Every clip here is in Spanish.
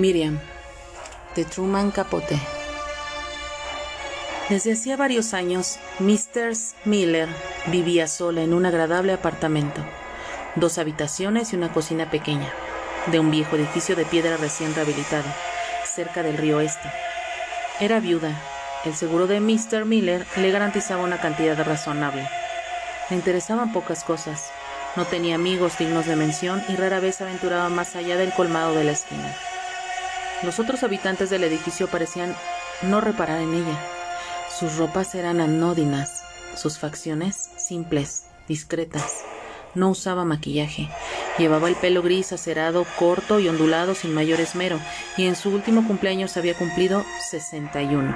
Miriam, de Truman Capote. Desde hacía varios años, Mr. Miller vivía sola en un agradable apartamento, dos habitaciones y una cocina pequeña, de un viejo edificio de piedra recién rehabilitado, cerca del río Este. Era viuda. El seguro de Mr. Miller le garantizaba una cantidad razonable. Le interesaban pocas cosas. No tenía amigos dignos de mención y rara vez aventuraba más allá del colmado de la esquina. Los otros habitantes del edificio parecían no reparar en ella. Sus ropas eran anódinas, sus facciones simples, discretas. No usaba maquillaje. Llevaba el pelo gris acerado, corto y ondulado sin mayor esmero, y en su último cumpleaños había cumplido 61.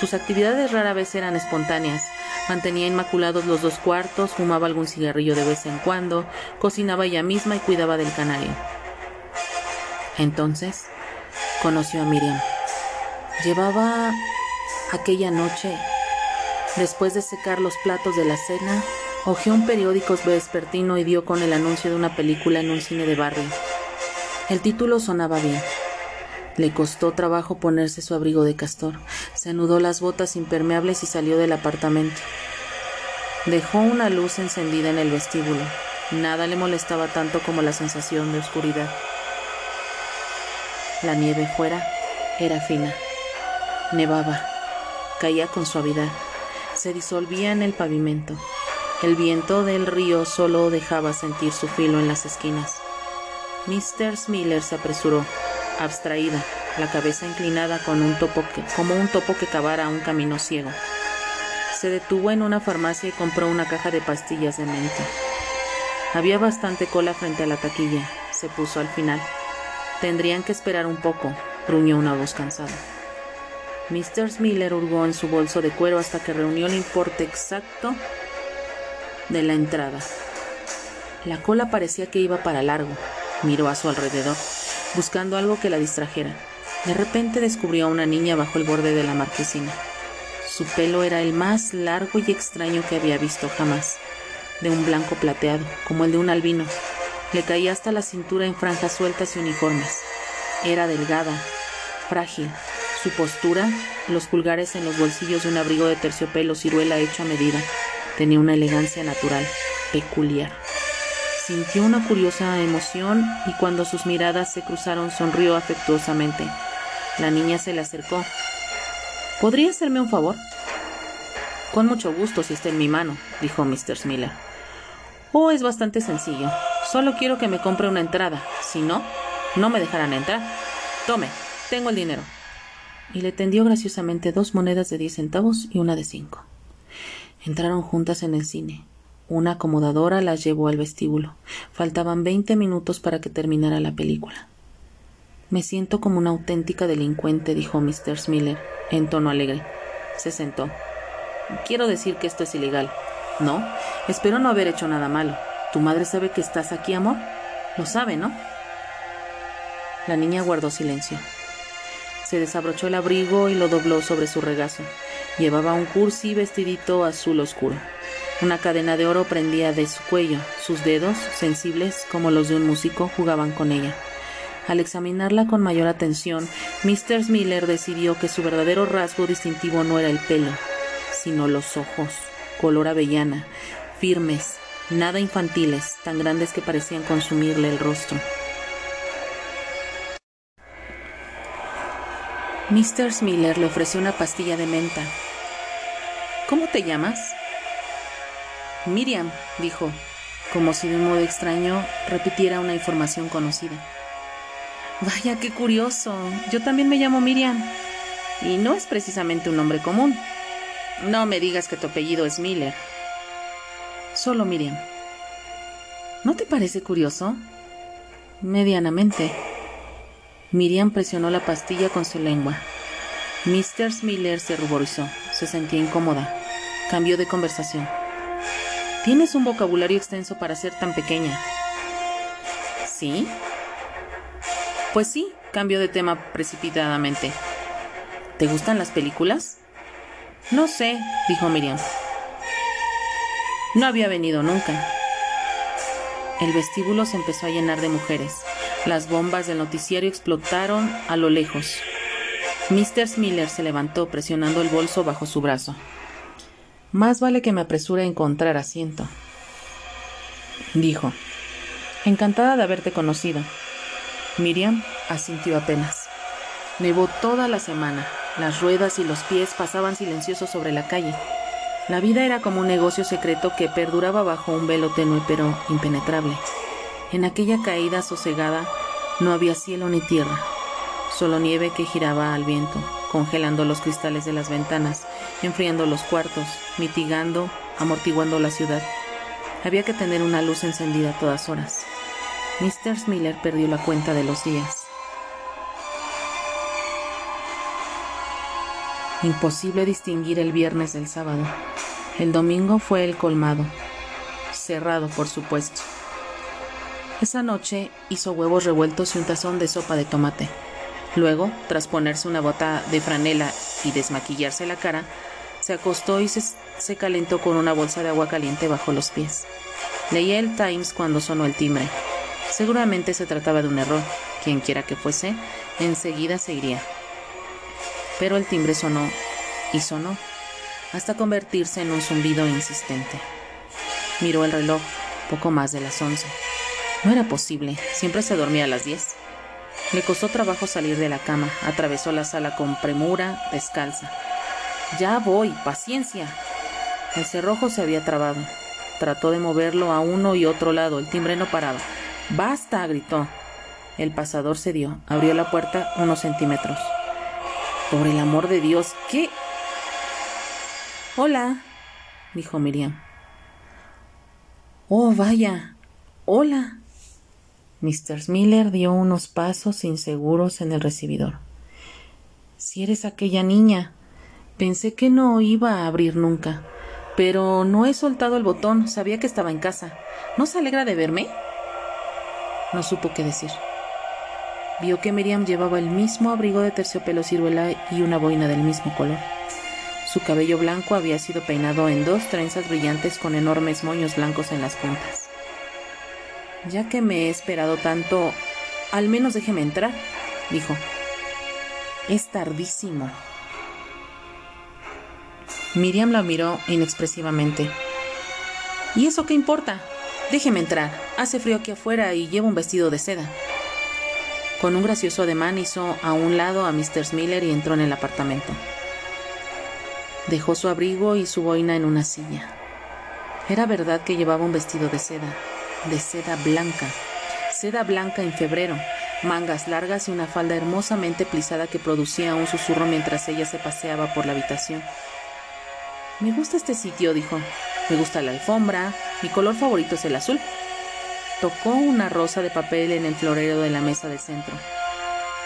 Sus actividades rara vez eran espontáneas. Mantenía inmaculados los dos cuartos, fumaba algún cigarrillo de vez en cuando, cocinaba ella misma y cuidaba del canario. Entonces, conoció a Miriam. Llevaba aquella noche, después de secar los platos de la cena, hojeó un periódico vespertino y dio con el anuncio de una película en un cine de barrio. El título sonaba bien. Le costó trabajo ponerse su abrigo de castor. Se anudó las botas impermeables y salió del apartamento. Dejó una luz encendida en el vestíbulo. Nada le molestaba tanto como la sensación de oscuridad. La nieve fuera era fina. Nevaba. Caía con suavidad. Se disolvía en el pavimento. El viento del río solo dejaba sentir su filo en las esquinas. Mr. Miller se apresuró, abstraída, la cabeza inclinada con un topo como un topo que cavara un camino ciego. Se detuvo en una farmacia y compró una caja de pastillas de menta. Había bastante cola frente a la taquilla. Se puso al final. Tendrían que esperar un poco, gruñó una voz cansada. Mr. Miller hurgó en su bolso de cuero hasta que reunió el importe exacto de la entrada. La cola parecía que iba para largo. Miró a su alrededor, buscando algo que la distrajera. De repente descubrió a una niña bajo el borde de la marquesina. Su pelo era el más largo y extraño que había visto jamás, de un blanco plateado, como el de un albino. Le caía hasta la cintura en franjas sueltas y uniformes. Era delgada, frágil. Su postura, los pulgares en los bolsillos de un abrigo de terciopelo ciruela hecho a medida, Tenía una elegancia natural, peculiar. Sintió una curiosa emoción y cuando sus miradas se cruzaron sonrió afectuosamente. La niña se le acercó. ¿Podría hacerme un favor? Con mucho gusto si está en mi mano, dijo Mr. Miller. Oh, es bastante sencillo. Solo quiero que me compre una entrada. Si no, no me dejarán entrar. Tome, tengo el dinero. Y le tendió graciosamente dos monedas de diez centavos y una de cinco. Entraron juntas en el cine. Una acomodadora las llevó al vestíbulo. Faltaban veinte minutos para que terminara la película. Me siento como una auténtica delincuente, dijo Mr. Miller, en tono alegre. Se sentó. Quiero decir que esto es ilegal. No, espero no haber hecho nada malo. ¿Tu madre sabe que estás aquí, amor? Lo sabe, ¿no? La niña guardó silencio. Se desabrochó el abrigo y lo dobló sobre su regazo. Llevaba un cursi vestidito azul oscuro. Una cadena de oro prendía de su cuello. Sus dedos, sensibles como los de un músico, jugaban con ella. Al examinarla con mayor atención, Mr. Miller decidió que su verdadero rasgo distintivo no era el pelo, sino los ojos, color avellana, firmes, nada infantiles, tan grandes que parecían consumirle el rostro. Mr. Miller le ofreció una pastilla de menta. ¿Cómo te llamas? Miriam, dijo, como si de un modo extraño repitiera una información conocida. Vaya, qué curioso. Yo también me llamo Miriam. Y no es precisamente un nombre común. No me digas que tu apellido es Miller. Solo Miriam. ¿No te parece curioso? Medianamente. Miriam presionó la pastilla con su lengua. Mr. Miller se ruborizó. Se sentía incómoda. Cambió de conversación. Tienes un vocabulario extenso para ser tan pequeña. ¿Sí? Pues sí, cambió de tema precipitadamente. ¿Te gustan las películas? No sé, dijo Miriam. No había venido nunca. El vestíbulo se empezó a llenar de mujeres. Las bombas del noticiario explotaron a lo lejos. Mr. Miller se levantó presionando el bolso bajo su brazo. Más vale que me apresure a encontrar asiento, dijo. Encantada de haberte conocido. Miriam asintió apenas. Nevó toda la semana. Las ruedas y los pies pasaban silenciosos sobre la calle. La vida era como un negocio secreto que perduraba bajo un velo tenue pero impenetrable. En aquella caída sosegada no había cielo ni tierra, solo nieve que giraba al viento, congelando los cristales de las ventanas, enfriando los cuartos, mitigando, amortiguando la ciudad. Había que tener una luz encendida a todas horas. Mr. Miller perdió la cuenta de los días. Imposible distinguir el viernes del sábado. El domingo fue el colmado. Cerrado, por supuesto. Esa noche hizo huevos revueltos y un tazón de sopa de tomate. Luego, tras ponerse una bota de franela y desmaquillarse la cara, se acostó y se, calentó con una bolsa de agua caliente bajo los pies. Leía el Times cuando sonó el timbre. Seguramente se trataba de un error. Quienquiera que fuese, enseguida se iría. Pero el timbre sonó y sonó, hasta convertirse en un zumbido insistente. Miró el reloj, poco más de las once. No era posible, siempre se dormía a las diez. Le costó trabajo salir de la cama, atravesó la sala con premura, descalza. Ya voy, paciencia. El cerrojo se había trabado. Trató de moverlo a uno y otro lado, el timbre no paraba. Basta, gritó. El pasador cedió, abrió la puerta unos centímetros. Por el amor de Dios, ¿qué? Hola, dijo Miriam. Oh, vaya. Hola. Mr. Miller dio unos pasos inseguros en el recibidor. Si eres aquella niña. Pensé que no iba a abrir nunca. Pero no he soltado el botón. Sabía que estaba en casa. ¿No se alegra de verme? No supo qué decir. Vio que Miriam llevaba el mismo abrigo de terciopelo ciruela y una boina del mismo color. Su cabello blanco había sido peinado en dos trenzas brillantes con enormes moños blancos en las puntas. Ya que me he esperado tanto, al menos déjeme entrar, dijo. Es tardísimo. Miriam la miró inexpresivamente. ¿Y eso qué importa? Déjeme entrar. Hace frío aquí afuera y llevo un vestido de seda. Con un gracioso ademán hizo a un lado a Mr. Miller y entró en el apartamento. Dejó su abrigo y su boina en una silla. Era verdad que llevaba un vestido de seda, de seda blanca, seda blanca en febrero, mangas largas y una falda hermosamente plisada que producía un susurro mientras ella se paseaba por la habitación. Me gusta este sitio, dijo. Me gusta la alfombra, mi color favorito es el azul. Tocó una rosa de papel en el florero de la mesa del centro.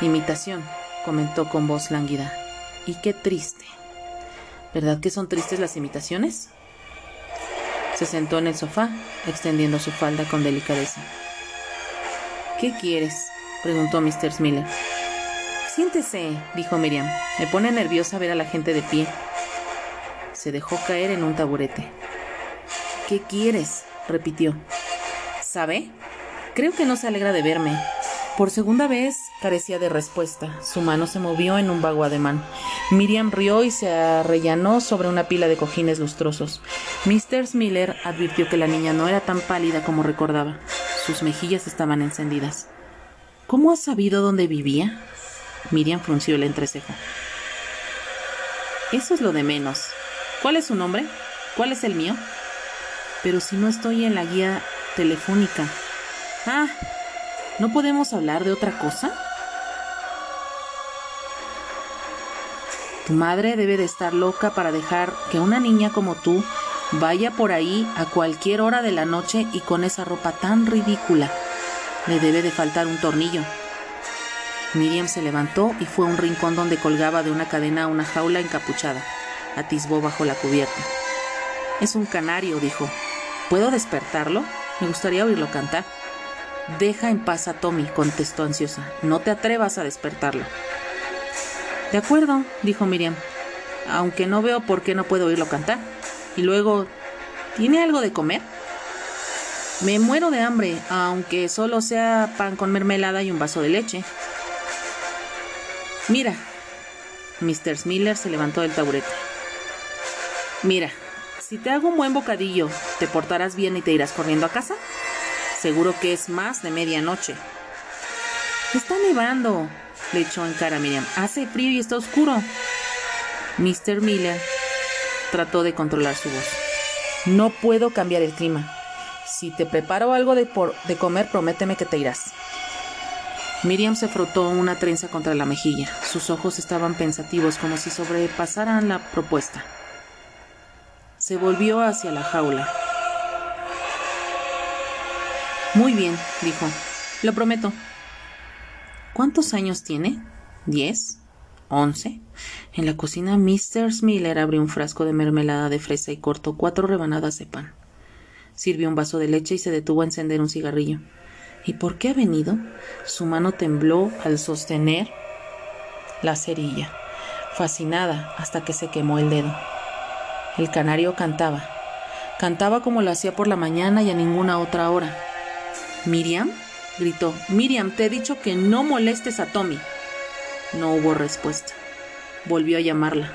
Imitación, comentó con voz lánguida. Y qué triste. ¿Verdad que son tristes las imitaciones? Se sentó en el sofá, extendiendo su falda con delicadeza. ¿Qué quieres? preguntó Mr. Miller. Siéntese, dijo Miriam. Me pone nerviosa ver a la gente de pie. Se dejó caer en un taburete. ¿Qué quieres? repitió. ¿Sabe? Creo que no se alegra de verme. Por segunda vez carecía de respuesta. Su mano se movió en un vago ademán. Miriam rió y se arrellanó sobre una pila de cojines lustrosos. Mr. Miller advirtió que la niña no era tan pálida como recordaba. Sus mejillas estaban encendidas. ¿Cómo has sabido dónde vivía? Miriam frunció el entrecejo. Eso es lo de menos. ¿Cuál es su nombre? ¿Cuál es el mío? Pero si no estoy en la guía telefónica. Ah, ¿No podemos hablar de otra cosa? Tu madre debe de estar loca para dejar que una niña como tú vaya por ahí a cualquier hora de la noche y con esa ropa tan ridícula. Le debe de faltar un tornillo. Miriam se levantó y fue a un rincón donde colgaba de una cadena una jaula encapuchada. Atisbó bajo la cubierta. Es un canario, dijo. ¿Puedo despertarlo? Me gustaría oírlo cantar. Deja en paz a Tommy, contestó ansiosa. No te atrevas a despertarlo. De acuerdo, dijo Miriam, aunque no veo por qué no puedo oírlo cantar. Y luego, ¿tiene algo de comer? Me muero de hambre, aunque solo sea pan con mermelada y un vaso de leche. Mira. Mr. Smiller se levantó del taburete. Mira, si te hago un buen bocadillo, ¿te portarás bien y te irás corriendo a casa? Seguro que es más de medianoche. Está nevando, le echó en cara a Miriam. Hace frío y está oscuro. Mr. Miller trató de controlar su voz. No puedo cambiar el clima. Si te preparo algo de, de comer, prométeme que te irás. Miriam se frotó una trenza contra la mejilla. Sus ojos estaban pensativos, como si sobrepasaran la propuesta. Se volvió hacia la jaula. Muy bien, dijo. Lo prometo. ¿Cuántos años tiene? ¿Diez? ¿Once? En la cocina, Mr. Miller abrió un frasco de mermelada de fresa y cortó cuatro rebanadas de pan. Sirvió un vaso de leche y se detuvo a encender un cigarrillo. ¿Y por qué ha venido? Su mano tembló al sostener la cerilla, fascinada hasta que se quemó el dedo. El canario cantaba. Cantaba como lo hacía por la mañana y a ninguna otra hora. ¿Miriam? gritó. Miriam, te he dicho que no molestes a Tommy. No hubo respuesta. Volvió a llamarla.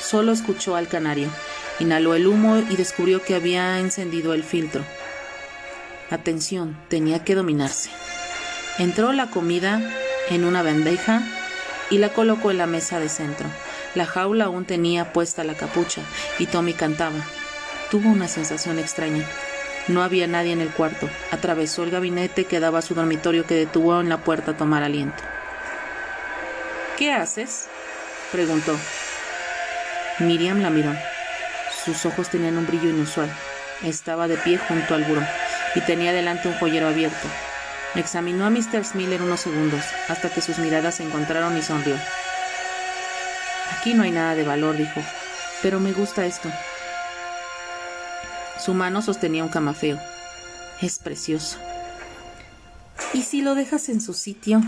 Solo escuchó al canario. Inhaló el humo y descubrió que había encendido el filtro. Atención, tenía que dominarse. Entró la comida en una bandeja y la colocó en la mesa de centro. La jaula aún tenía puesta la capucha y Tommy cantaba. Tuvo una sensación extraña. No había nadie en el cuarto. Atravesó el gabinete que daba a su dormitorio que detuvo en la puerta a tomar aliento. ¿Qué haces? preguntó. Miriam la miró. Sus ojos tenían un brillo inusual. Estaba de pie junto al buró y tenía delante un joyero abierto. Examinó a Mr. Smiller unos segundos, hasta que sus miradas se encontraron y sonrió. Aquí no hay nada de valor, dijo, pero me gusta esto. Su mano sostenía un camafeo. Es precioso. ¿Y si lo dejas en su sitio?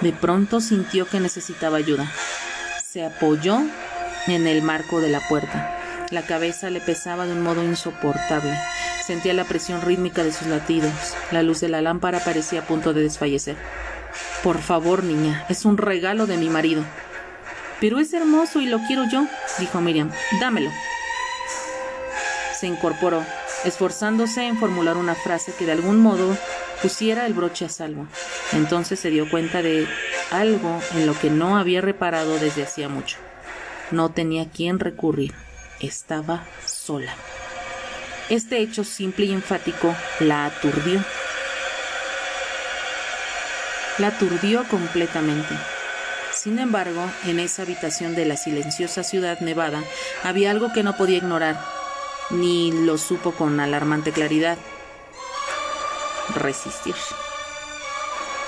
De pronto sintió que necesitaba ayuda. Se apoyó en el marco de la puerta. La cabeza le pesaba de un modo insoportable. Sentía la presión rítmica de sus latidos. La luz de la lámpara parecía a punto de desfallecer. Por favor, niña, es un regalo de mi marido. Pero es hermoso y lo quiero yo, dijo Miriam. Dámelo. Se incorporó, esforzándose en formular una frase que de algún modo pusiera el broche a salvo. Entonces se dio cuenta de algo en lo que no había reparado desde hacía mucho. No tenía quien recurrir. Estaba sola. Este hecho simple y enfático la aturdió. La aturdió completamente. Sin embargo, en esa habitación de la silenciosa ciudad nevada había algo que no podía ignorar, ni lo supo con alarmante claridad. Resistir.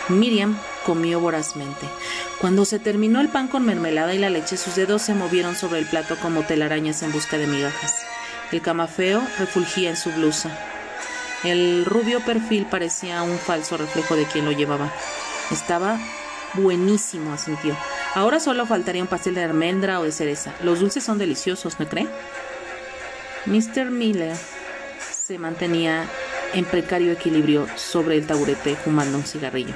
Miriam comió vorazmente. Cuando se terminó el pan con mermelada y la leche, sus dedos se movieron sobre el plato como telarañas en busca de migajas. El camafeo refulgía en su blusa. El rubio perfil parecía un falso reflejo de quien lo llevaba. Estaba buenísimo, asintió. Ahora solo faltaría un pastel de almendra o de cereza. Los dulces son deliciosos, ¿no cree? Mr. Miller se mantenía en precario equilibrio sobre el taburete fumando un cigarrillo.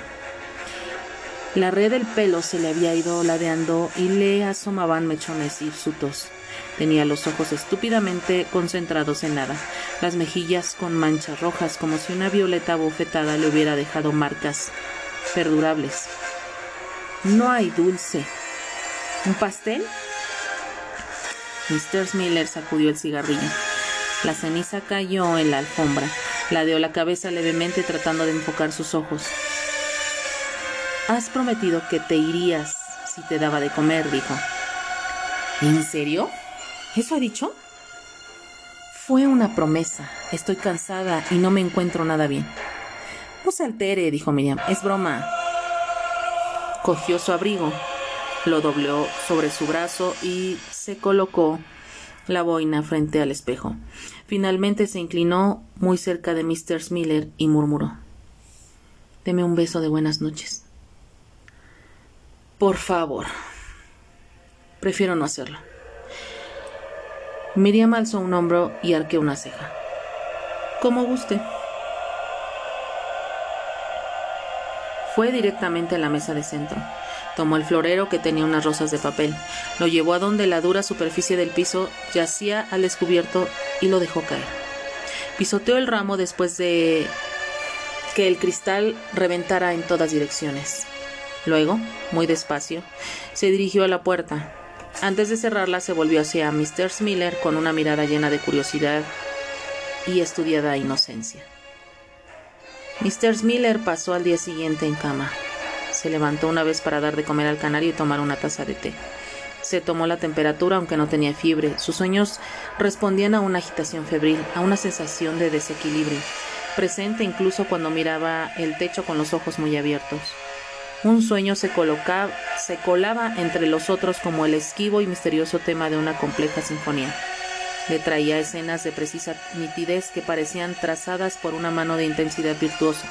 La red del pelo se le había ido ladeando y le asomaban mechones hirsutos. Tenía los ojos estúpidamente concentrados en nada, las mejillas con manchas rojas como si una violeta bofetada le hubiera dejado marcas perdurables. No hay dulce. ¿Un pastel? Mr. Miller sacudió el cigarrillo. La ceniza cayó en la alfombra. Ladeó la cabeza levemente tratando de enfocar sus ojos. Has prometido que te irías si te daba de comer, dijo. ¿En serio? ¿Eso ha dicho? Fue una promesa. Estoy cansada y no me encuentro nada bien. No se altere, dijo Miriam. Es broma. Cogió su abrigo, lo dobló sobre su brazo y se colocó la boina frente al espejo. Finalmente se inclinó muy cerca de Mr. Miller y murmuró Deme un beso de buenas noches. Por favor. Prefiero no hacerlo. Miriam alzó un hombro y arqueó una ceja. Como guste. Fue directamente a la mesa de centro. Tomó el florero que tenía unas rosas de papel, lo llevó a donde la dura superficie del piso yacía al descubierto y lo dejó caer. Pisoteó el ramo después de que el cristal reventara en todas direcciones. Luego, muy despacio, se dirigió a la puerta. Antes de cerrarla se volvió hacia Mr. Miller con una mirada llena de curiosidad y estudiada inocencia. Mr. Miller pasó al día siguiente en cama. Se levantó una vez para dar de comer al canario y tomar una taza de té. Se tomó la temperatura aunque no tenía fiebre. Sus sueños respondían a una agitación febril, a una sensación de desequilibrio, presente incluso cuando miraba el techo con los ojos muy abiertos. Un sueño se, colocaba, se colaba entre los otros como el esquivo y misterioso tema de una compleja sinfonía. Le traía escenas de precisa nitidez que parecían trazadas por una mano de intensidad virtuosa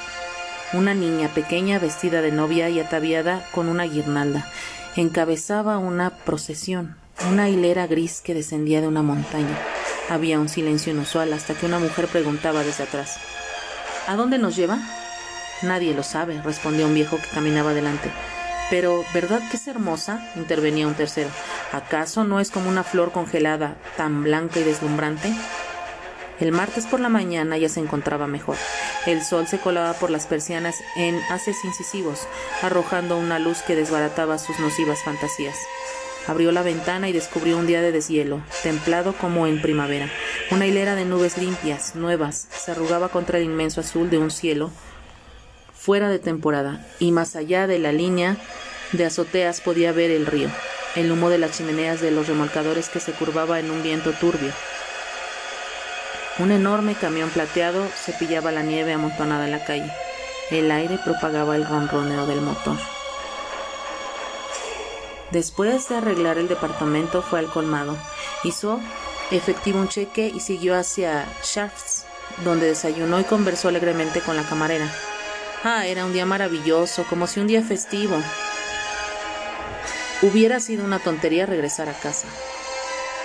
una niña pequeña vestida de novia y ataviada con una guirnalda. Encabezaba una procesión, una hilera gris que descendía de una montaña. Había un silencio inusual hasta que una mujer preguntaba desde atrás ¿A dónde nos lleva? Nadie lo sabe, respondió un viejo que caminaba delante. Pero, ¿verdad que es hermosa? intervenía un tercero. ¿Acaso no es como una flor congelada, tan blanca y deslumbrante? El martes por la mañana ya se encontraba mejor. El sol se colaba por las persianas en haces incisivos, arrojando una luz que desbarataba sus nocivas fantasías. Abrió la ventana y descubrió un día de deshielo, templado como en primavera. Una hilera de nubes limpias, nuevas, se arrugaba contra el inmenso azul de un cielo fuera de temporada, y más allá de la línea de azoteas podía ver el río, el humo de las chimeneas de los remolcadores que se curvaba en un viento turbio, un enorme camión plateado cepillaba la nieve amontonada en la calle. El aire propagaba el ronroneo del motor. Después de arreglar el departamento fue al colmado. Hizo efectivo un cheque y siguió hacia Shafts, donde desayunó y conversó alegremente con la camarera. Ah, era un día maravilloso, como si un día festivo. Hubiera sido una tontería regresar a casa.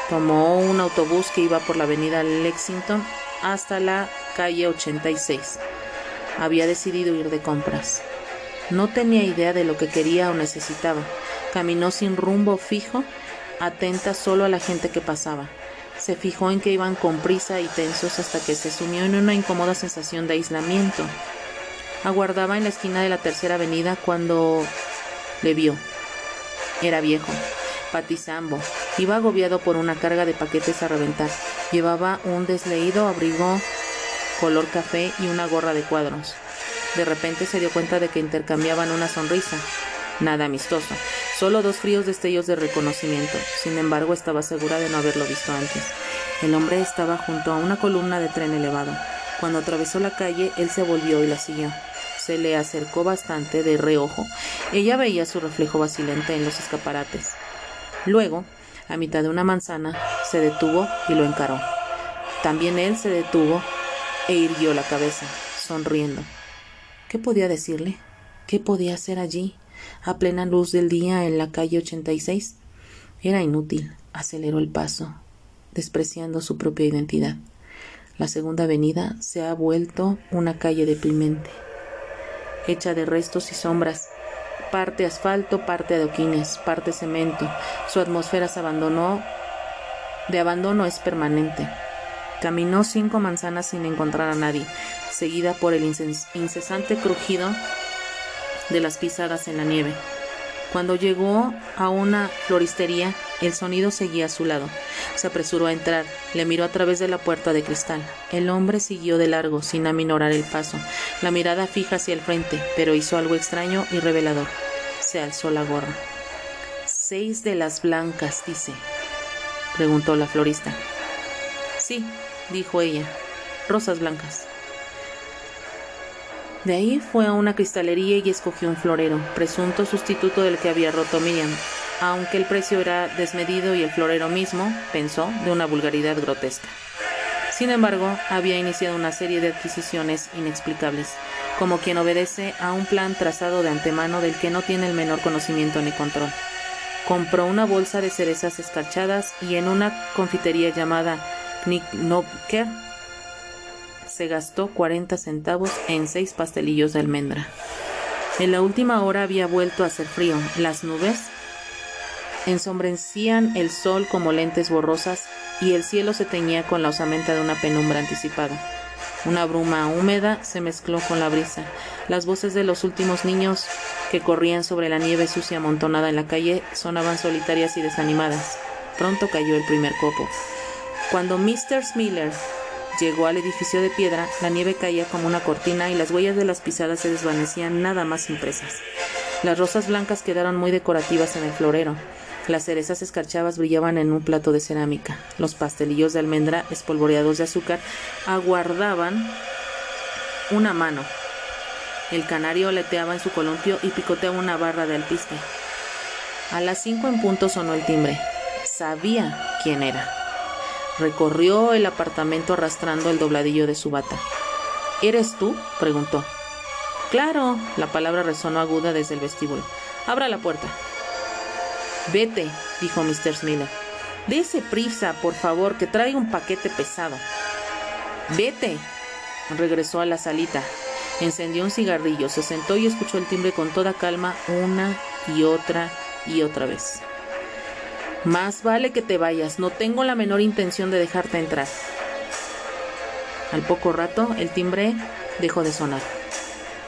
Tomó un autobús que iba por la avenida Lexington hasta la calle 86. Había decidido ir de compras. No tenía idea de lo que quería o necesitaba. Caminó sin rumbo fijo, atenta solo a la gente que pasaba. Se fijó en que iban con prisa y tensos hasta que se sumió en una incómoda sensación de aislamiento. Aguardaba en la esquina de la tercera avenida cuando le vio. Era viejo, patizambo, Iba agobiado por una carga de paquetes a reventar. Llevaba un desleído abrigo color café y una gorra de cuadros. De repente se dio cuenta de que intercambiaban una sonrisa. Nada amistoso, solo dos fríos destellos de reconocimiento. Sin embargo, estaba segura de no haberlo visto antes. El hombre estaba junto a una columna de tren elevado. Cuando atravesó la calle, él se volvió y la siguió. Se le acercó bastante de reojo. Ella veía su reflejo vacilante en los escaparates. Luego, a mitad de una manzana, se detuvo y lo encaró. También él se detuvo e irguió la cabeza, sonriendo. ¿Qué podía decirle? ¿Qué podía hacer allí, a plena luz del día en la calle 86? Era inútil. Aceleró el paso, despreciando su propia identidad. La segunda avenida se ha vuelto una calle deprimente, hecha de restos y sombras parte asfalto, parte adoquines, parte cemento. Su atmósfera se abandonó, de abandono es permanente. Caminó cinco manzanas sin encontrar a nadie, seguida por el incesante crujido de las pisadas en la nieve. Cuando llegó a una floristería, el sonido seguía a su lado. Se apresuró a entrar, le miró a través de la puerta de cristal. El hombre siguió de largo, sin aminorar el paso, la mirada fija hacia el frente, pero hizo algo extraño y revelador. Se alzó la gorra. Seis de las blancas, dice, preguntó la florista. Sí, dijo ella, rosas blancas. De ahí fue a una cristalería y escogió un florero, presunto sustituto del que había roto Miriam, aunque el precio era desmedido y el florero mismo, pensó, de una vulgaridad grotesca. Sin embargo, había iniciado una serie de adquisiciones inexplicables, como quien obedece a un plan trazado de antemano del que no tiene el menor conocimiento ni control. Compró una bolsa de cerezas escarchadas y en una confitería llamada Knicknocker se gastó cuarenta centavos en seis pastelillos de almendra. En la última hora había vuelto a hacer frío. Las nubes ensombrecían el sol como lentes borrosas y el cielo se teñía con la osamenta de una penumbra anticipada. Una bruma húmeda se mezcló con la brisa. Las voces de los últimos niños que corrían sobre la nieve sucia amontonada en la calle sonaban solitarias y desanimadas. Pronto cayó el primer copo. Cuando Mr. Miller llegó al edificio de piedra, la nieve caía como una cortina y las huellas de las pisadas se desvanecían nada más impresas. Las rosas blancas quedaron muy decorativas en el florero. Las cerezas escarchavas brillaban en un plato de cerámica. Los pastelillos de almendra espolvoreados de azúcar aguardaban una mano. El canario aleteaba en su columpio y picoteaba una barra de alpiste. A las cinco en punto sonó el timbre. Sabía quién era. Recorrió el apartamento arrastrando el dobladillo de su bata. ¿Eres tú? preguntó. Claro, la palabra resonó aguda desde el vestíbulo. Abra la puerta. Vete, dijo Mr. Smiller. Dese prisa, por favor, que traigo un paquete pesado. Vete. Regresó a la salita. Encendió un cigarrillo, se sentó y escuchó el timbre con toda calma una y otra y otra vez. Más vale que te vayas, no tengo la menor intención de dejarte entrar. Al poco rato, el timbre dejó de sonar.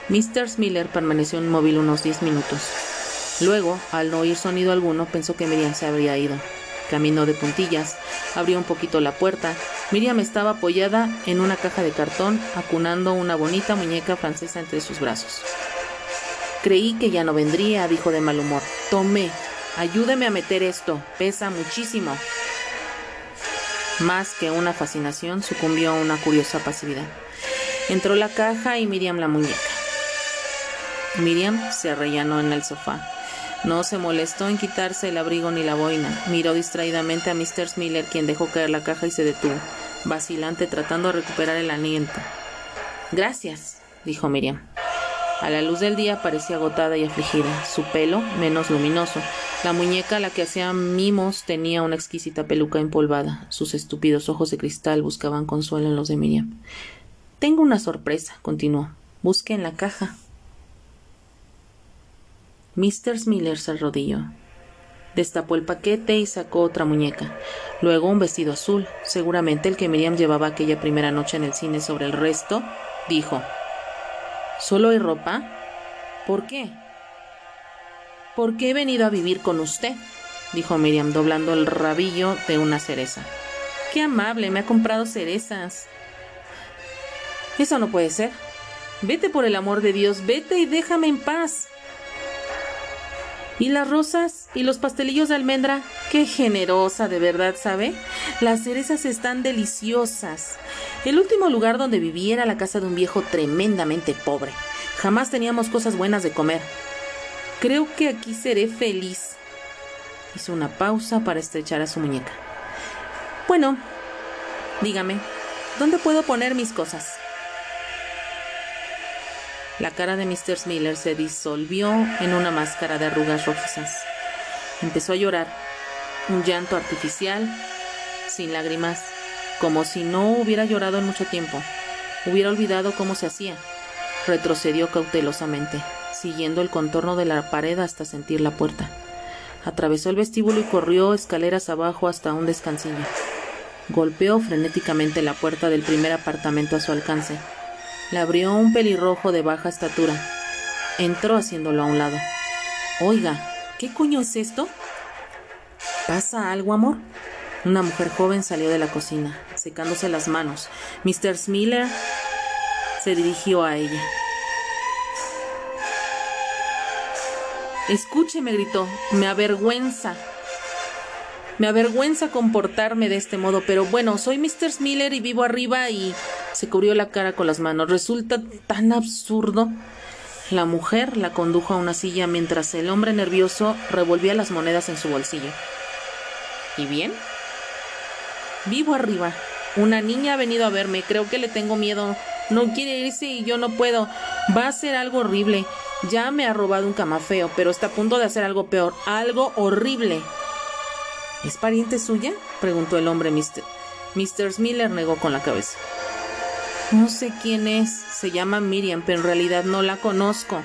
Mr. Smiller permaneció inmóvil unos diez minutos. Luego, al no oír sonido alguno, pensó que Miriam se habría ido. Caminó de puntillas, abrió un poquito la puerta. Miriam estaba apoyada en una caja de cartón, acunando una bonita muñeca francesa entre sus brazos. Creí que ya no vendría, dijo de mal humor. Tomé. Ayúdeme a meter esto. Pesa muchísimo. Más que una fascinación, sucumbió a una curiosa pasividad. Entró la caja y Miriam la muñeca. Miriam se arrellanó en el sofá. No se molestó en quitarse el abrigo ni la boina. Miró distraídamente a Mr. Miller, quien dejó caer la caja y se detuvo, vacilante, tratando de recuperar el aliento. Gracias, dijo Miriam. A la luz del día parecía agotada y afligida, su pelo menos luminoso. La muñeca a la que hacía mimos tenía una exquisita peluca empolvada. Sus estúpidos ojos de cristal buscaban consuelo en los de Miriam. Tengo una sorpresa, continuó. Busque en la caja. Mr. Miller se arrodilló. Destapó el paquete y sacó otra muñeca. Luego un vestido azul, seguramente el que Miriam llevaba aquella primera noche en el cine sobre el resto, dijo ¿Solo hay ropa? ¿Por qué? Porque he venido a vivir con usted, dijo Miriam, doblando el rabillo de una cereza. Qué amable, me ha comprado cerezas. Eso no puede ser. Vete por el amor de Dios, vete y déjame en paz. ¿Y las rosas? ¿Y los pastelillos de almendra? Qué generosa, de verdad, ¿sabe? Las cerezas están deliciosas. El último lugar donde viví era la casa de un viejo tremendamente pobre. Jamás teníamos cosas buenas de comer. Creo que aquí seré feliz. Hizo una pausa para estrechar a su muñeca. Bueno, dígame, ¿dónde puedo poner mis cosas? La cara de Mr. Miller se disolvió en una máscara de arrugas rojizas. Empezó a llorar, un llanto artificial, sin lágrimas, como si no hubiera llorado en mucho tiempo. Hubiera olvidado cómo se hacía. Retrocedió cautelosamente, siguiendo el contorno de la pared hasta sentir la puerta. Atravesó el vestíbulo y corrió escaleras abajo hasta un descansillo. Golpeó frenéticamente la puerta del primer apartamento a su alcance le abrió un pelirrojo de baja estatura. Entró haciéndolo a un lado. Oiga, ¿qué coño es esto? ¿Pasa algo, amor? Una mujer joven salió de la cocina, secándose las manos. Mr. Smiller se dirigió a ella. Escúcheme, gritó, me avergüenza. Me avergüenza comportarme de este modo, pero bueno, soy Mr. Smiller y vivo arriba y se cubrió la cara con las manos. Resulta tan absurdo. La mujer la condujo a una silla mientras el hombre nervioso revolvía las monedas en su bolsillo. ¿Y bien? Vivo arriba. Una niña ha venido a verme. Creo que le tengo miedo. No quiere irse y yo no puedo. Va a ser algo horrible. Ya me ha robado un camafeo, pero está a punto de hacer algo peor. Algo horrible. ¿Es pariente suya? preguntó el hombre. Mr. Miller negó con la cabeza. No sé quién es. Se llama Miriam, pero en realidad no la conozco.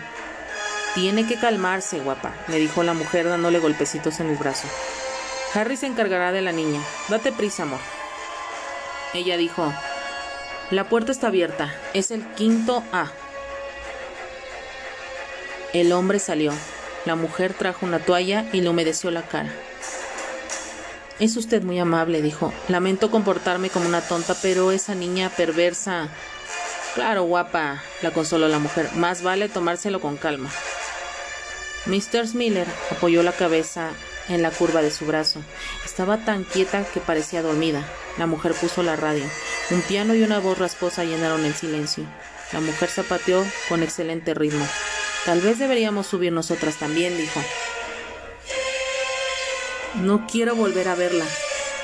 Tiene que calmarse, guapa, le dijo la mujer dándole golpecitos en el brazo. Harry se encargará de la niña. Date prisa, amor. Ella dijo, la puerta está abierta. Es el quinto A. El hombre salió. La mujer trajo una toalla y le humedeció la cara. Es usted muy amable, dijo. Lamento comportarme como una tonta, pero esa niña perversa. Claro, guapa, la consoló la mujer. Más vale tomárselo con calma. Mr. Miller apoyó la cabeza en la curva de su brazo. Estaba tan quieta que parecía dormida. La mujer puso la radio. Un piano y una voz rasposa llenaron el silencio. La mujer zapateó con excelente ritmo. Tal vez deberíamos subir nosotras también, dijo. No quiero volver a verla.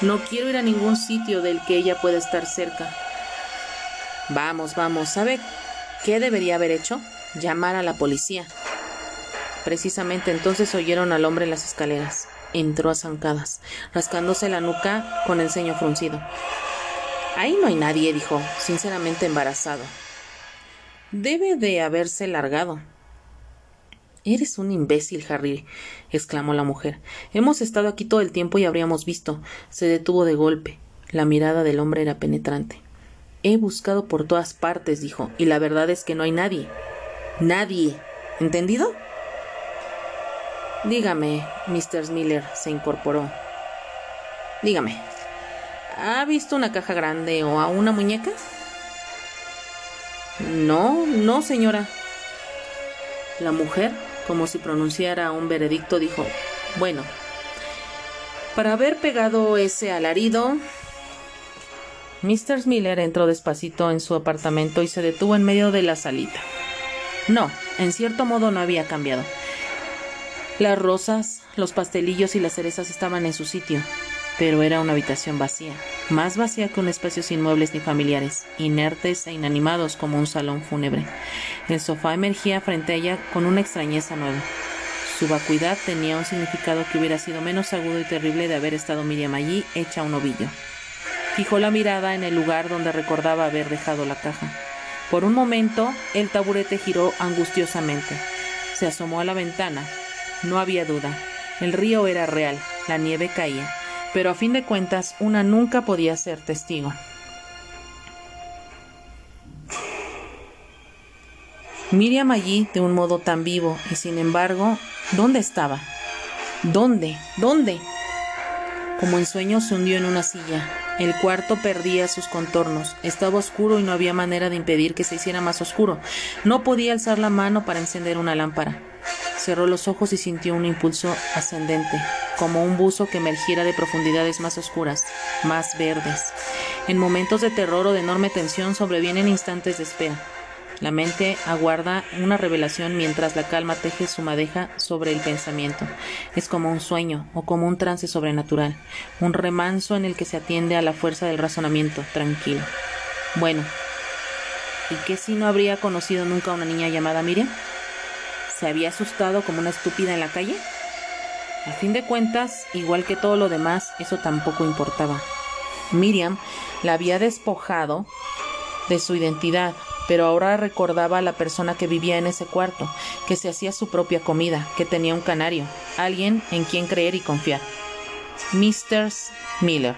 No quiero ir a ningún sitio del que ella pueda estar cerca. Vamos, vamos. ¿Sabe qué debería haber hecho? Llamar a la policía. Precisamente entonces oyeron al hombre en las escaleras. Entró a zancadas, rascándose la nuca con el ceño fruncido. Ahí no hay nadie, dijo, sinceramente embarazado. Debe de haberse largado. Eres un imbécil, Harry, exclamó la mujer. Hemos estado aquí todo el tiempo y habríamos visto. Se detuvo de golpe. La mirada del hombre era penetrante. He buscado por todas partes, dijo, y la verdad es que no hay nadie. Nadie. ¿Entendido? Dígame, Mr. Miller se incorporó. Dígame, ¿ha visto una caja grande o a una muñeca? No, no, señora. La mujer como si pronunciara un veredicto, dijo, bueno, para haber pegado ese alarido... Mr. Miller entró despacito en su apartamento y se detuvo en medio de la salita. No, en cierto modo no había cambiado. Las rosas, los pastelillos y las cerezas estaban en su sitio, pero era una habitación vacía, más vacía que un espacio sin muebles ni familiares, inertes e inanimados como un salón fúnebre. El sofá emergía frente a ella con una extrañeza nueva. Su vacuidad tenía un significado que hubiera sido menos agudo y terrible de haber estado Miriam allí hecha un ovillo. Fijó la mirada en el lugar donde recordaba haber dejado la caja. Por un momento, el taburete giró angustiosamente. Se asomó a la ventana. No había duda. El río era real. La nieve caía pero a fin de cuentas una nunca podía ser testigo. Miriam allí de un modo tan vivo y sin embargo, ¿dónde estaba? ¿Dónde? ¿Dónde? Como en sueño se hundió en una silla. El cuarto perdía sus contornos. Estaba oscuro y no había manera de impedir que se hiciera más oscuro. No podía alzar la mano para encender una lámpara. Cerró los ojos y sintió un impulso ascendente, como un buzo que emergiera de profundidades más oscuras, más verdes. En momentos de terror o de enorme tensión sobrevienen instantes de espera. La mente aguarda una revelación mientras la calma teje su madeja sobre el pensamiento. Es como un sueño o como un trance sobrenatural, un remanso en el que se atiende a la fuerza del razonamiento, tranquilo. Bueno, ¿y qué si no habría conocido nunca a una niña llamada Miriam? ¿Se había asustado como una estúpida en la calle? A fin de cuentas, igual que todo lo demás, eso tampoco importaba. Miriam la había despojado de su identidad, pero ahora recordaba a la persona que vivía en ese cuarto, que se hacía su propia comida, que tenía un canario, alguien en quien creer y confiar. Mr. Miller.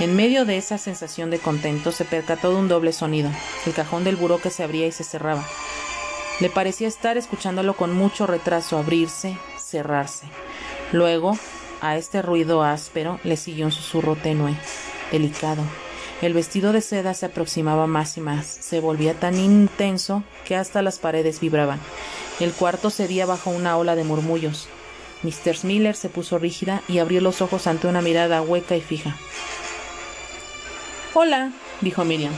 En medio de esa sensación de contento se percató de un doble sonido, el cajón del buró que se abría y se cerraba. Le parecía estar escuchándolo con mucho retraso abrirse, cerrarse. Luego, a este ruido áspero le siguió un susurro tenue, delicado. El vestido de seda se aproximaba más y más, se volvía tan intenso que hasta las paredes vibraban. El cuarto cedía bajo una ola de murmullos. Mr. Miller se puso rígida y abrió los ojos ante una mirada hueca y fija. Hola, dijo Miriam.